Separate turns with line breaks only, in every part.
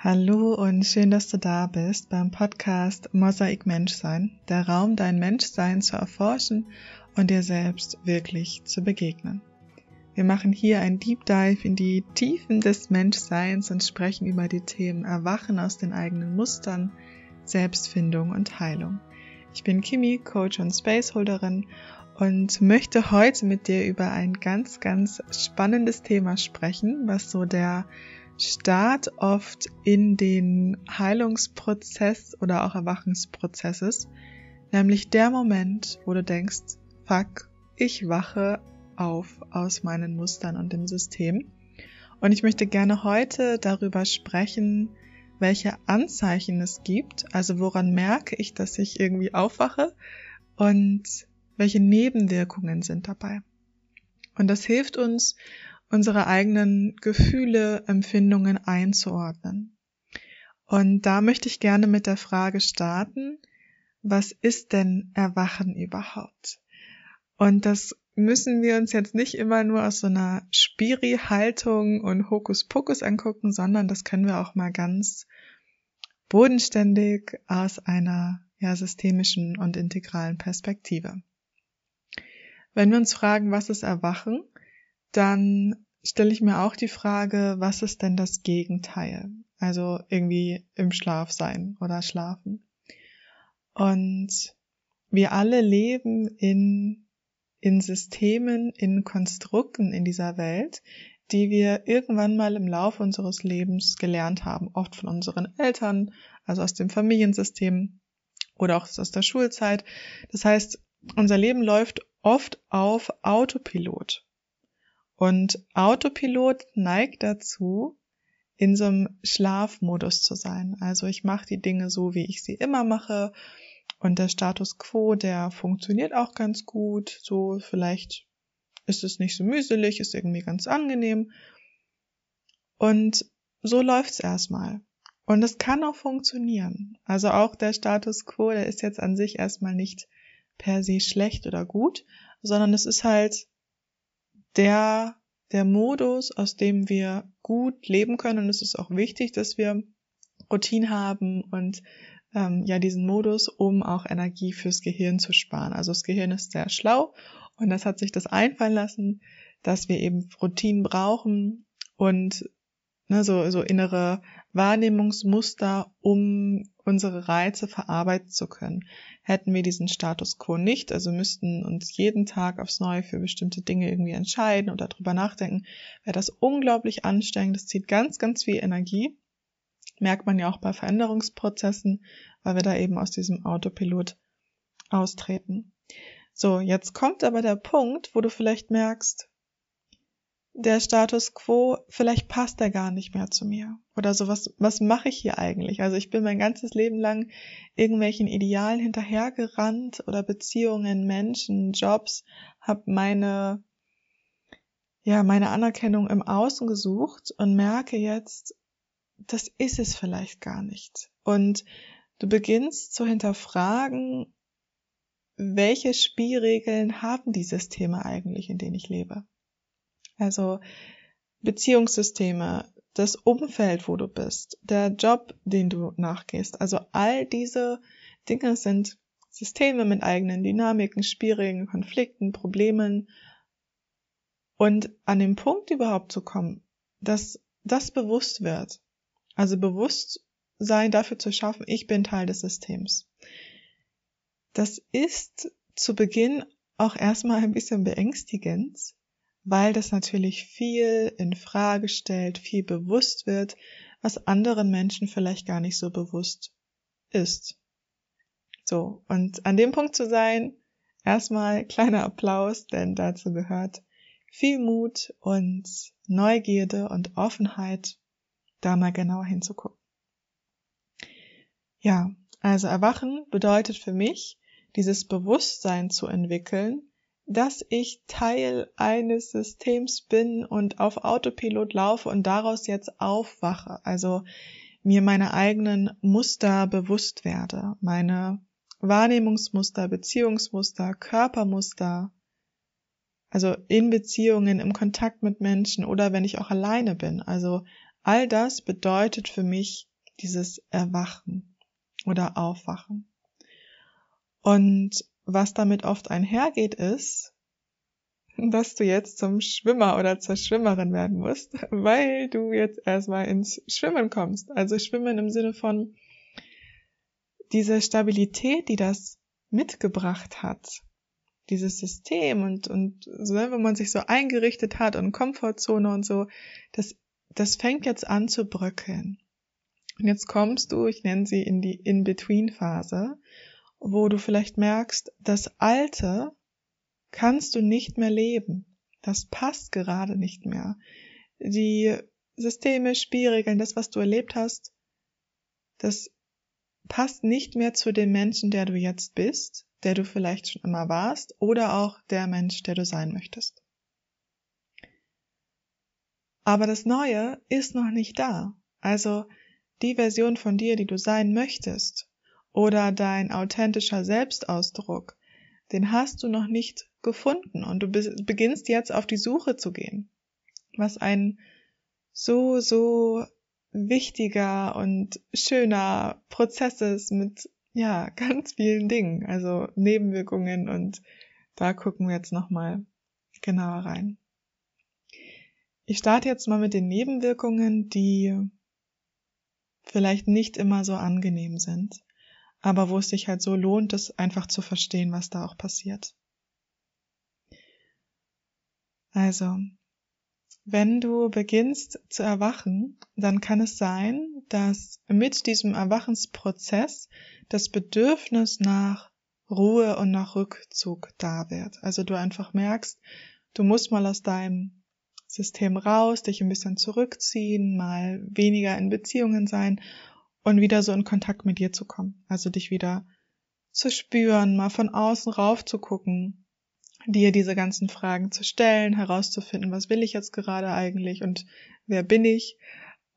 Hallo und schön, dass du da bist beim Podcast Mosaik Menschsein, der Raum, dein Menschsein zu erforschen und dir selbst wirklich zu begegnen. Wir machen hier ein Deep Dive in die Tiefen des Menschseins und sprechen über die Themen Erwachen aus den eigenen Mustern, Selbstfindung und Heilung. Ich bin Kimi, Coach und Spaceholderin und möchte heute mit dir über ein ganz, ganz spannendes Thema sprechen, was so der Start oft in den Heilungsprozess oder auch Erwachensprozesses, nämlich der Moment, wo du denkst, fuck, ich wache auf aus meinen Mustern und dem System. Und ich möchte gerne heute darüber sprechen, welche Anzeichen es gibt, also woran merke ich, dass ich irgendwie aufwache und welche Nebenwirkungen sind dabei. Und das hilft uns, unsere eigenen Gefühle, Empfindungen einzuordnen. Und da möchte ich gerne mit der Frage starten, was ist denn Erwachen überhaupt? Und das müssen wir uns jetzt nicht immer nur aus so einer Spiri-Haltung und Hokuspokus angucken, sondern das können wir auch mal ganz bodenständig aus einer ja, systemischen und integralen Perspektive. Wenn wir uns fragen, was ist Erwachen, dann stelle ich mir auch die Frage, was ist denn das Gegenteil? Also irgendwie im Schlaf sein oder schlafen. Und wir alle leben in, in Systemen, in Konstrukten in dieser Welt, die wir irgendwann mal im Laufe unseres Lebens gelernt haben, oft von unseren Eltern, also aus dem Familiensystem oder auch aus der Schulzeit. Das heißt, unser Leben läuft oft auf Autopilot. Und Autopilot neigt dazu, in so einem Schlafmodus zu sein. Also ich mache die Dinge so, wie ich sie immer mache. Und der Status quo, der funktioniert auch ganz gut. So vielleicht ist es nicht so mühselig, ist irgendwie ganz angenehm. Und so läuft's erstmal. Und es kann auch funktionieren. Also auch der Status quo, der ist jetzt an sich erstmal nicht per se schlecht oder gut, sondern es ist halt der, der Modus, aus dem wir gut leben können. Und es ist auch wichtig, dass wir Routine haben und ähm, ja diesen Modus, um auch Energie fürs Gehirn zu sparen. Also das Gehirn ist sehr schlau und das hat sich das einfallen lassen, dass wir eben Routinen brauchen und ne, so, so innere Wahrnehmungsmuster, um unsere Reize verarbeiten zu können. Hätten wir diesen Status quo nicht, also müssten uns jeden Tag aufs Neue für bestimmte Dinge irgendwie entscheiden oder drüber nachdenken, wäre das unglaublich anstrengend. Das zieht ganz, ganz viel Energie. Merkt man ja auch bei Veränderungsprozessen, weil wir da eben aus diesem Autopilot austreten. So, jetzt kommt aber der Punkt, wo du vielleicht merkst, der Status quo, vielleicht passt er gar nicht mehr zu mir. Oder so, was, was mache ich hier eigentlich? Also ich bin mein ganzes Leben lang irgendwelchen Idealen hinterhergerannt oder Beziehungen, Menschen, Jobs, habe meine, ja, meine Anerkennung im Außen gesucht und merke jetzt, das ist es vielleicht gar nicht. Und du beginnst zu hinterfragen, welche Spielregeln haben die Systeme eigentlich, in denen ich lebe? Also Beziehungssysteme, das Umfeld, wo du bist, der Job, den du nachgehst. Also all diese Dinge sind Systeme mit eigenen Dynamiken, Spielregeln, Konflikten, Problemen. Und an den Punkt überhaupt zu kommen, dass das bewusst wird. Also Bewusstsein dafür zu schaffen, ich bin Teil des Systems. Das ist zu Beginn auch erstmal ein bisschen beängstigend, weil das natürlich viel in Frage stellt, viel bewusst wird, was anderen Menschen vielleicht gar nicht so bewusst ist. So, und an dem Punkt zu sein, erstmal kleiner Applaus, denn dazu gehört viel Mut und Neugierde und Offenheit, da mal genauer hinzugucken. Ja, also erwachen bedeutet für mich, dieses Bewusstsein zu entwickeln, dass ich Teil eines Systems bin und auf Autopilot laufe und daraus jetzt aufwache. Also mir meine eigenen Muster bewusst werde, meine Wahrnehmungsmuster, Beziehungsmuster, Körpermuster, also in Beziehungen, im Kontakt mit Menschen oder wenn ich auch alleine bin, also All das bedeutet für mich dieses Erwachen oder Aufwachen. Und was damit oft einhergeht, ist, dass du jetzt zum Schwimmer oder zur Schwimmerin werden musst, weil du jetzt erstmal ins Schwimmen kommst. Also Schwimmen im Sinne von diese Stabilität, die das mitgebracht hat, dieses System und, und so, ne, wenn man sich so eingerichtet hat und Komfortzone und so, das, das fängt jetzt an zu bröckeln. Und jetzt kommst du, ich nenne sie in die In-Between-Phase, wo du vielleicht merkst, das Alte kannst du nicht mehr leben. Das passt gerade nicht mehr. Die Systeme, Spielregeln, das, was du erlebt hast, das passt nicht mehr zu dem Menschen, der du jetzt bist, der du vielleicht schon immer warst, oder auch der Mensch, der du sein möchtest. Aber das Neue ist noch nicht da. Also die Version von dir, die du sein möchtest, oder dein authentischer Selbstausdruck, den hast du noch nicht gefunden und du beginnst jetzt auf die Suche zu gehen. Was ein so, so wichtiger und schöner Prozess ist mit, ja, ganz vielen Dingen, also Nebenwirkungen und da gucken wir jetzt nochmal genauer rein. Ich starte jetzt mal mit den Nebenwirkungen, die vielleicht nicht immer so angenehm sind, aber wo es sich halt so lohnt, es einfach zu verstehen, was da auch passiert. Also, wenn du beginnst zu erwachen, dann kann es sein, dass mit diesem Erwachensprozess das Bedürfnis nach Ruhe und nach Rückzug da wird. Also du einfach merkst, du musst mal aus deinem System raus, dich ein bisschen zurückziehen, mal weniger in Beziehungen sein und wieder so in Kontakt mit dir zu kommen. Also dich wieder zu spüren, mal von außen rauf zu gucken, dir diese ganzen Fragen zu stellen, herauszufinden, was will ich jetzt gerade eigentlich und wer bin ich.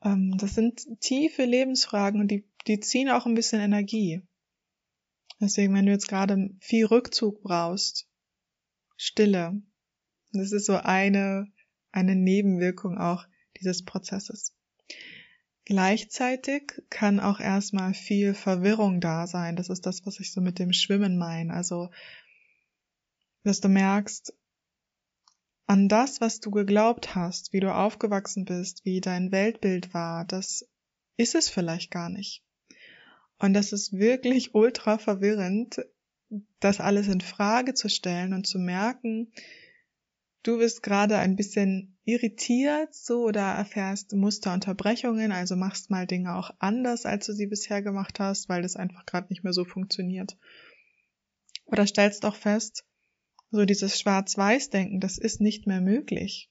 Ähm, das sind tiefe Lebensfragen und die, die ziehen auch ein bisschen Energie. Deswegen, wenn du jetzt gerade viel Rückzug brauchst, Stille, das ist so eine, eine Nebenwirkung auch dieses Prozesses. Gleichzeitig kann auch erstmal viel Verwirrung da sein. Das ist das, was ich so mit dem Schwimmen meine. Also dass du merkst, an das, was du geglaubt hast, wie du aufgewachsen bist, wie dein Weltbild war, das ist es vielleicht gar nicht. Und das ist wirklich ultra verwirrend, das alles in Frage zu stellen und zu merken, du bist gerade ein bisschen irritiert, so oder erfährst Musterunterbrechungen, also machst mal Dinge auch anders, als du sie bisher gemacht hast, weil das einfach gerade nicht mehr so funktioniert. Oder stellst auch fest, so dieses Schwarz-Weiß-Denken, das ist nicht mehr möglich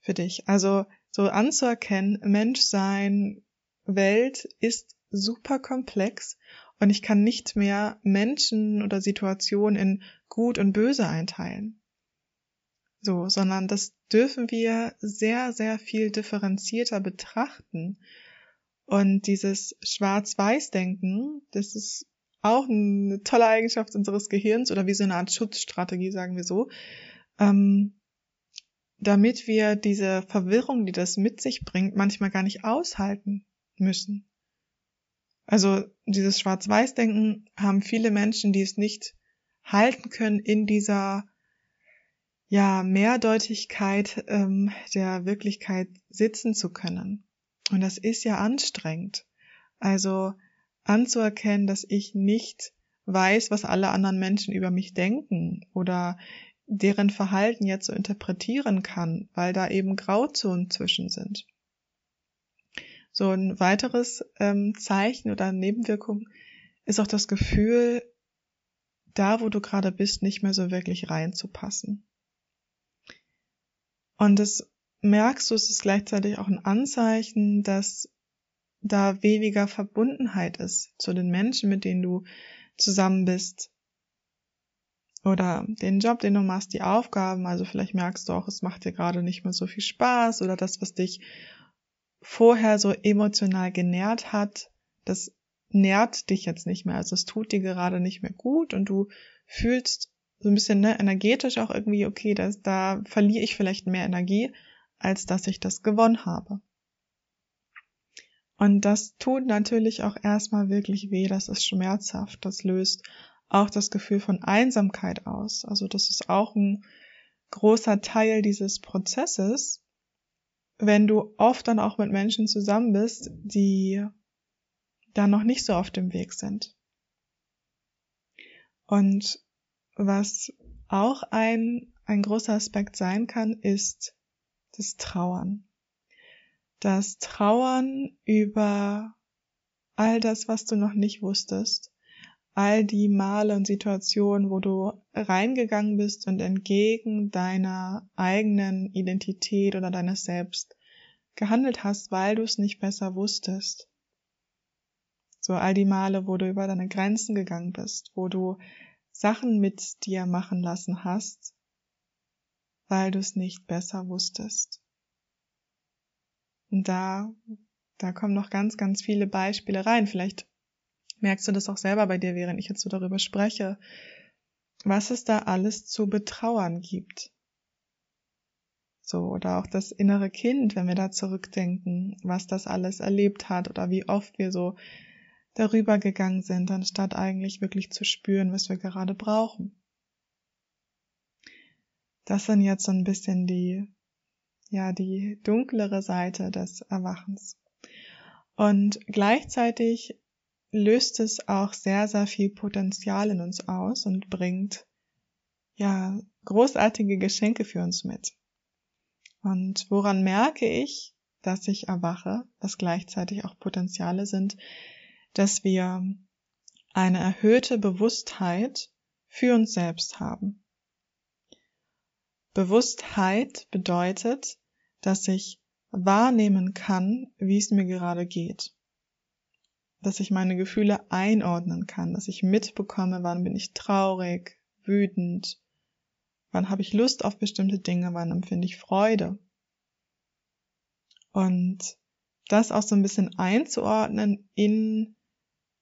für dich. Also so anzuerkennen, Menschsein, Welt ist super komplex und ich kann nicht mehr Menschen oder Situationen in gut und böse einteilen. So, sondern das dürfen wir sehr, sehr viel differenzierter betrachten. Und dieses Schwarz-Weiß-Denken, das ist auch eine tolle Eigenschaft unseres Gehirns oder wie so eine Art Schutzstrategie, sagen wir so, ähm, damit wir diese Verwirrung, die das mit sich bringt, manchmal gar nicht aushalten müssen. Also dieses Schwarz-Weiß-Denken haben viele Menschen, die es nicht halten können, in dieser ja Mehrdeutigkeit ähm, der Wirklichkeit sitzen zu können. Und das ist ja anstrengend. Also anzuerkennen, dass ich nicht weiß, was alle anderen Menschen über mich denken oder deren Verhalten jetzt so interpretieren kann, weil da eben Grauzonen zwischen sind. So ein weiteres ähm, Zeichen oder Nebenwirkung ist auch das Gefühl, da wo du gerade bist, nicht mehr so wirklich reinzupassen. Und das merkst du, es ist gleichzeitig auch ein Anzeichen, dass da weniger Verbundenheit ist zu den Menschen, mit denen du zusammen bist. Oder den Job, den du machst, die Aufgaben, also vielleicht merkst du auch, es macht dir gerade nicht mehr so viel Spaß oder das, was dich vorher so emotional genährt hat, das nährt dich jetzt nicht mehr. Also es tut dir gerade nicht mehr gut und du fühlst so ein bisschen ne, energetisch auch irgendwie, okay, das, da verliere ich vielleicht mehr Energie, als dass ich das gewonnen habe. Und das tut natürlich auch erstmal wirklich weh, das ist schmerzhaft, das löst auch das Gefühl von Einsamkeit aus. Also das ist auch ein großer Teil dieses Prozesses, wenn du oft dann auch mit Menschen zusammen bist, die da noch nicht so auf dem Weg sind. Und was auch ein, ein großer Aspekt sein kann, ist das Trauern. Das Trauern über all das, was du noch nicht wusstest, all die Male und Situationen, wo du reingegangen bist und entgegen deiner eigenen Identität oder deines Selbst gehandelt hast, weil du es nicht besser wusstest. So all die Male, wo du über deine Grenzen gegangen bist, wo du Sachen mit dir machen lassen hast, weil du es nicht besser wusstest. Und da, da kommen noch ganz, ganz viele Beispiele rein. Vielleicht merkst du das auch selber bei dir, während ich jetzt so darüber spreche, was es da alles zu betrauern gibt. So, oder auch das innere Kind, wenn wir da zurückdenken, was das alles erlebt hat oder wie oft wir so darüber gegangen sind, anstatt eigentlich wirklich zu spüren, was wir gerade brauchen. Das sind jetzt so ein bisschen die, ja, die dunklere Seite des Erwachens. Und gleichzeitig löst es auch sehr, sehr viel Potenzial in uns aus und bringt ja großartige Geschenke für uns mit. Und woran merke ich, dass ich erwache, was gleichzeitig auch Potenziale sind, dass wir eine erhöhte Bewusstheit für uns selbst haben. Bewusstheit bedeutet, dass ich wahrnehmen kann, wie es mir gerade geht dass ich meine Gefühle einordnen kann, dass ich mitbekomme, wann bin ich traurig, wütend, wann habe ich Lust auf bestimmte Dinge, wann empfinde ich Freude. Und das auch so ein bisschen einzuordnen in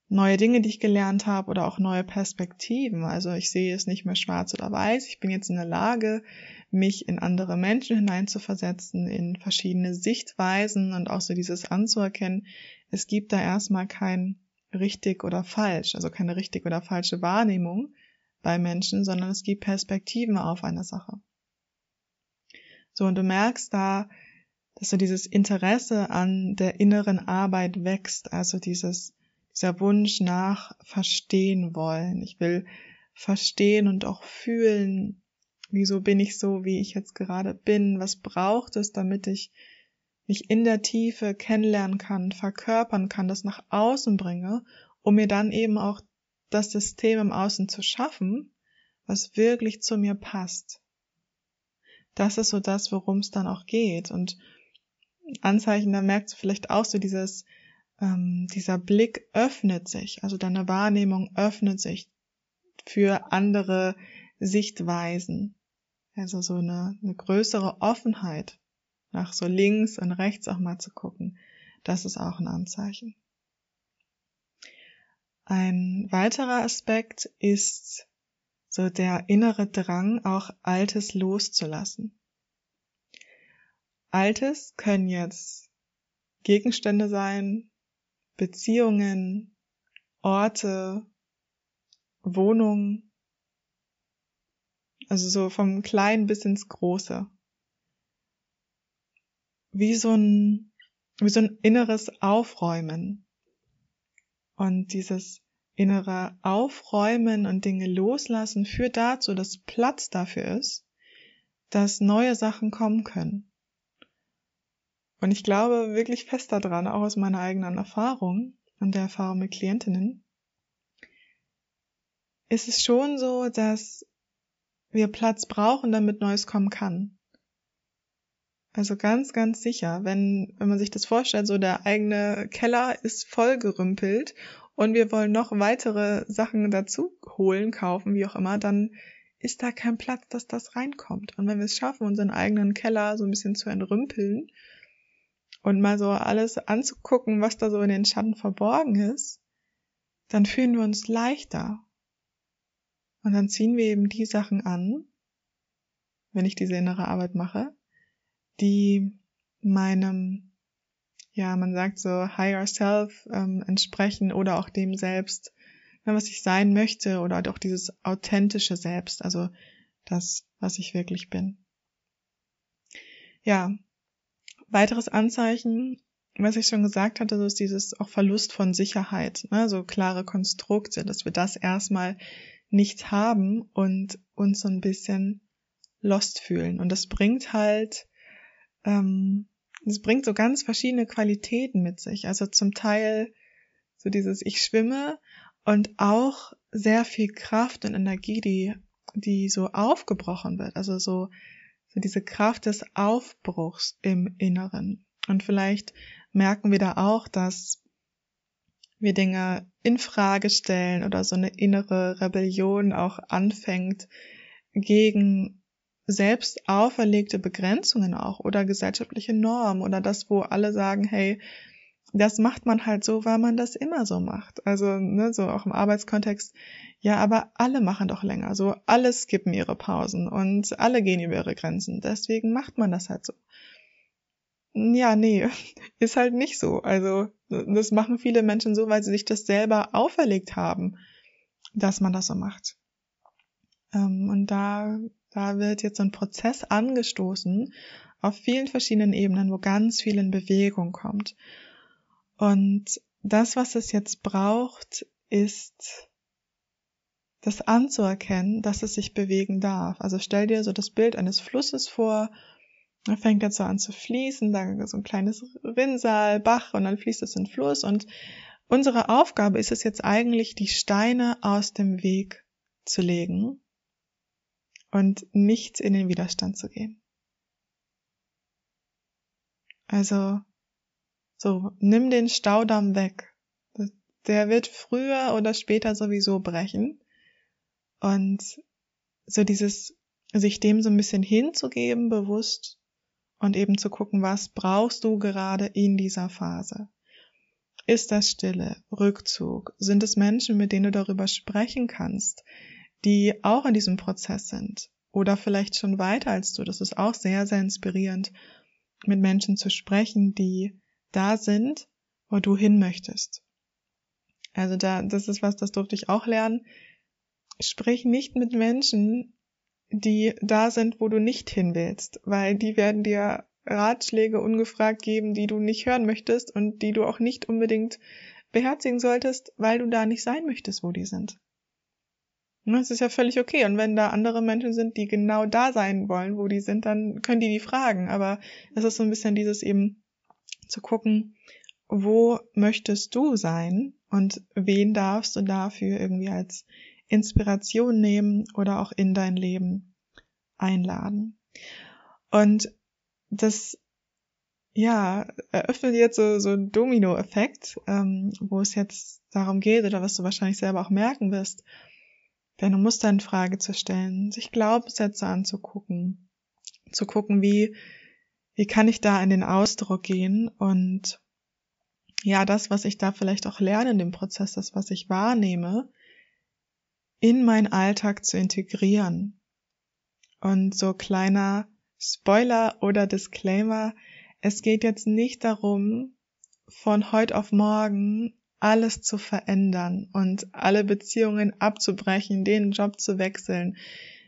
neue Dinge, die ich gelernt habe oder auch neue Perspektiven. Also ich sehe es nicht mehr schwarz oder weiß. Ich bin jetzt in der Lage, mich in andere Menschen hineinzuversetzen, in verschiedene Sichtweisen und auch so dieses anzuerkennen. Es gibt da erstmal kein richtig oder falsch, also keine richtig oder falsche Wahrnehmung bei Menschen, sondern es gibt Perspektiven auf eine Sache. So, und du merkst da, dass so dieses Interesse an der inneren Arbeit wächst, also dieses dieser Wunsch nach verstehen wollen. Ich will verstehen und auch fühlen, wieso bin ich so, wie ich jetzt gerade bin, was braucht es, damit ich mich in der Tiefe kennenlernen kann, verkörpern kann, das nach außen bringe, um mir dann eben auch das System im Außen zu schaffen, was wirklich zu mir passt. Das ist so das, worum es dann auch geht. Und Anzeichen, da merkst du vielleicht auch so dieses, ähm, dieser Blick öffnet sich, also deine Wahrnehmung öffnet sich für andere Sichtweisen. Also so eine, eine größere Offenheit, nach so links und rechts auch mal zu gucken. Das ist auch ein Anzeichen. Ein weiterer Aspekt ist so der innere Drang, auch Altes loszulassen. Altes können jetzt Gegenstände sein, Beziehungen, Orte, Wohnungen, also so vom Kleinen bis ins Große. Wie so ein, wie so ein inneres Aufräumen. Und dieses innere Aufräumen und Dinge loslassen führt dazu, dass Platz dafür ist, dass neue Sachen kommen können. Und ich glaube wirklich fest daran, auch aus meiner eigenen Erfahrung und der Erfahrung mit Klientinnen, ist es schon so, dass wir Platz brauchen, damit Neues kommen kann. Also ganz, ganz sicher, wenn, wenn man sich das vorstellt, so der eigene Keller ist vollgerümpelt und wir wollen noch weitere Sachen dazu holen, kaufen, wie auch immer, dann ist da kein Platz, dass das reinkommt. Und wenn wir es schaffen, unseren eigenen Keller so ein bisschen zu entrümpeln und mal so alles anzugucken, was da so in den Schatten verborgen ist, dann fühlen wir uns leichter. Und dann ziehen wir eben die Sachen an, wenn ich diese innere Arbeit mache, die meinem, ja, man sagt so higher self ähm, entsprechen oder auch dem selbst, ne, was ich sein möchte oder auch dieses authentische Selbst, also das, was ich wirklich bin. Ja, weiteres Anzeichen, was ich schon gesagt hatte, ist dieses auch Verlust von Sicherheit, ne, so klare Konstrukte, dass wir das erstmal nicht haben und uns so ein bisschen lost fühlen. Und das bringt halt, ähm, das bringt so ganz verschiedene Qualitäten mit sich. Also zum Teil so dieses Ich schwimme und auch sehr viel Kraft und Energie, die, die so aufgebrochen wird. Also so, so diese Kraft des Aufbruchs im Inneren. Und vielleicht merken wir da auch, dass wir Dinge in Frage stellen oder so eine innere Rebellion auch anfängt gegen selbst auferlegte Begrenzungen auch oder gesellschaftliche Normen oder das, wo alle sagen, hey, das macht man halt so, weil man das immer so macht. Also, ne, so auch im Arbeitskontext. Ja, aber alle machen doch länger. So, alle skippen ihre Pausen und alle gehen über ihre Grenzen. Deswegen macht man das halt so. Ja, nee, ist halt nicht so. Also, das machen viele Menschen so, weil sie sich das selber auferlegt haben, dass man das so macht. Ähm, und da da wird jetzt so ein Prozess angestoßen auf vielen verschiedenen Ebenen, wo ganz viel in Bewegung kommt. Und das, was es jetzt braucht, ist das anzuerkennen, dass es sich bewegen darf. Also stell dir so das Bild eines Flusses vor, er fängt jetzt so an zu fließen, da so ein kleines Rinnsal, Bach und dann fließt es in den Fluss und unsere Aufgabe ist es jetzt eigentlich, die Steine aus dem Weg zu legen und nicht in den Widerstand zu gehen. Also, so, nimm den Staudamm weg. Der wird früher oder später sowieso brechen. Und so dieses, sich dem so ein bisschen hinzugeben, bewusst, und eben zu gucken, was brauchst du gerade in dieser Phase? Ist das Stille, Rückzug? Sind es Menschen, mit denen du darüber sprechen kannst? die auch in diesem Prozess sind oder vielleicht schon weiter als du. Das ist auch sehr, sehr inspirierend, mit Menschen zu sprechen, die da sind, wo du hin möchtest. Also da, das ist was, das durfte ich auch lernen. Sprich nicht mit Menschen, die da sind, wo du nicht hin willst, weil die werden dir Ratschläge ungefragt geben, die du nicht hören möchtest und die du auch nicht unbedingt beherzigen solltest, weil du da nicht sein möchtest, wo die sind. Das ist ja völlig okay. Und wenn da andere Menschen sind, die genau da sein wollen, wo die sind, dann können die die fragen. Aber es ist so ein bisschen dieses eben zu gucken, wo möchtest du sein und wen darfst du dafür irgendwie als Inspiration nehmen oder auch in dein Leben einladen. Und das ja, eröffnet jetzt so, so ein Domino-Effekt, ähm, wo es jetzt darum geht, oder was du wahrscheinlich selber auch merken wirst, deine Muster in Frage zu stellen, sich Glaubenssätze anzugucken, zu gucken, wie, wie kann ich da in den Ausdruck gehen und ja, das, was ich da vielleicht auch lerne in dem Prozess, das, was ich wahrnehme, in meinen Alltag zu integrieren. Und so kleiner Spoiler oder Disclaimer, es geht jetzt nicht darum, von heute auf morgen alles zu verändern und alle Beziehungen abzubrechen, den Job zu wechseln.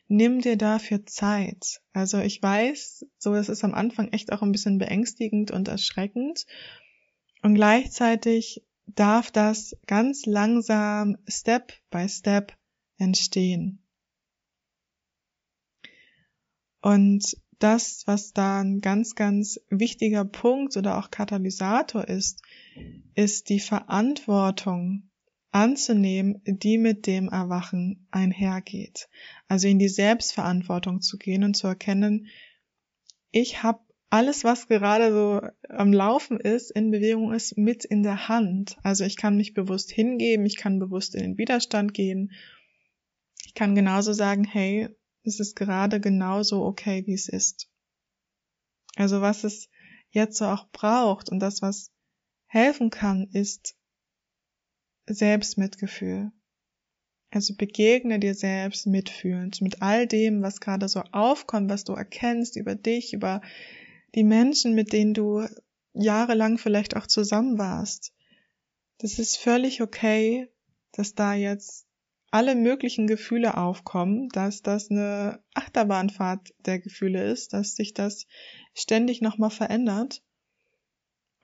Nimm dir dafür Zeit. Also ich weiß, so es ist am Anfang echt auch ein bisschen beängstigend und erschreckend. Und gleichzeitig darf das ganz langsam Step by Step entstehen. Und das, was da ein ganz, ganz wichtiger Punkt oder auch Katalysator ist, ist die Verantwortung anzunehmen, die mit dem Erwachen einhergeht. Also in die Selbstverantwortung zu gehen und zu erkennen, ich habe alles, was gerade so am Laufen ist, in Bewegung ist, mit in der Hand. Also ich kann mich bewusst hingeben, ich kann bewusst in den Widerstand gehen. Ich kann genauso sagen, hey, es ist gerade genauso okay, wie es ist. Also was es jetzt so auch braucht und das, was helfen kann, ist Selbstmitgefühl. Also begegne dir selbst mitfühlend mit all dem, was gerade so aufkommt, was du erkennst über dich, über die Menschen, mit denen du jahrelang vielleicht auch zusammen warst. Das ist völlig okay, dass da jetzt alle möglichen Gefühle aufkommen, dass das eine Achterbahnfahrt der Gefühle ist, dass sich das ständig nochmal verändert.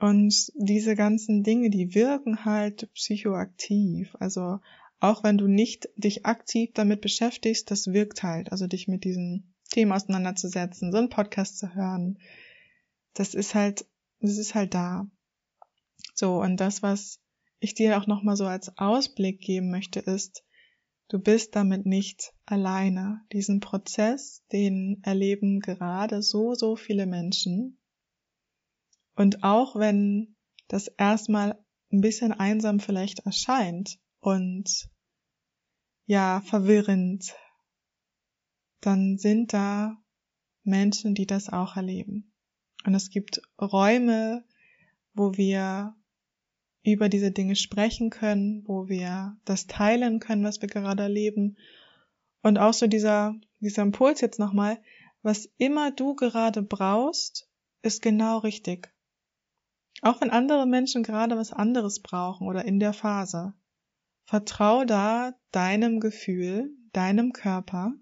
Und diese ganzen Dinge, die wirken halt psychoaktiv. Also auch wenn du nicht dich aktiv damit beschäftigst, das wirkt halt. Also dich mit diesen Themen auseinanderzusetzen, so einen Podcast zu hören. Das ist halt, das ist halt da. So, und das, was ich dir auch nochmal so als Ausblick geben möchte, ist, du bist damit nicht alleine. Diesen Prozess, den erleben gerade so, so viele Menschen. Und auch wenn das erstmal ein bisschen einsam vielleicht erscheint und ja, verwirrend, dann sind da Menschen, die das auch erleben. Und es gibt Räume, wo wir über diese Dinge sprechen können, wo wir das teilen können, was wir gerade erleben. Und auch so dieser, dieser Impuls jetzt nochmal, was immer du gerade brauchst, ist genau richtig. Auch wenn andere Menschen gerade was anderes brauchen oder in der Phase. Vertrau da deinem Gefühl, deinem Körper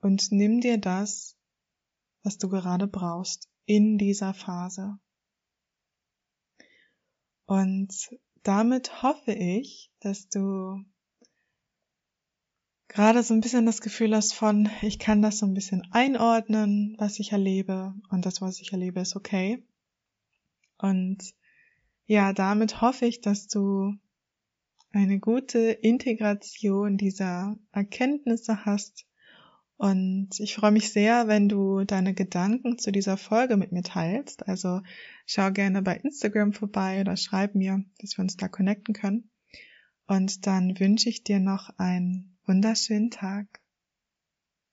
und nimm dir das, was du gerade brauchst in dieser Phase. Und damit hoffe ich, dass du gerade so ein bisschen das Gefühl hast von, ich kann das so ein bisschen einordnen, was ich erlebe und das, was ich erlebe, ist okay. Und ja, damit hoffe ich, dass du eine gute Integration dieser Erkenntnisse hast und ich freue mich sehr, wenn du deine Gedanken zu dieser Folge mit mir teilst. Also schau gerne bei Instagram vorbei oder schreib mir, dass wir uns da connecten können. Und dann wünsche ich dir noch einen wunderschönen Tag.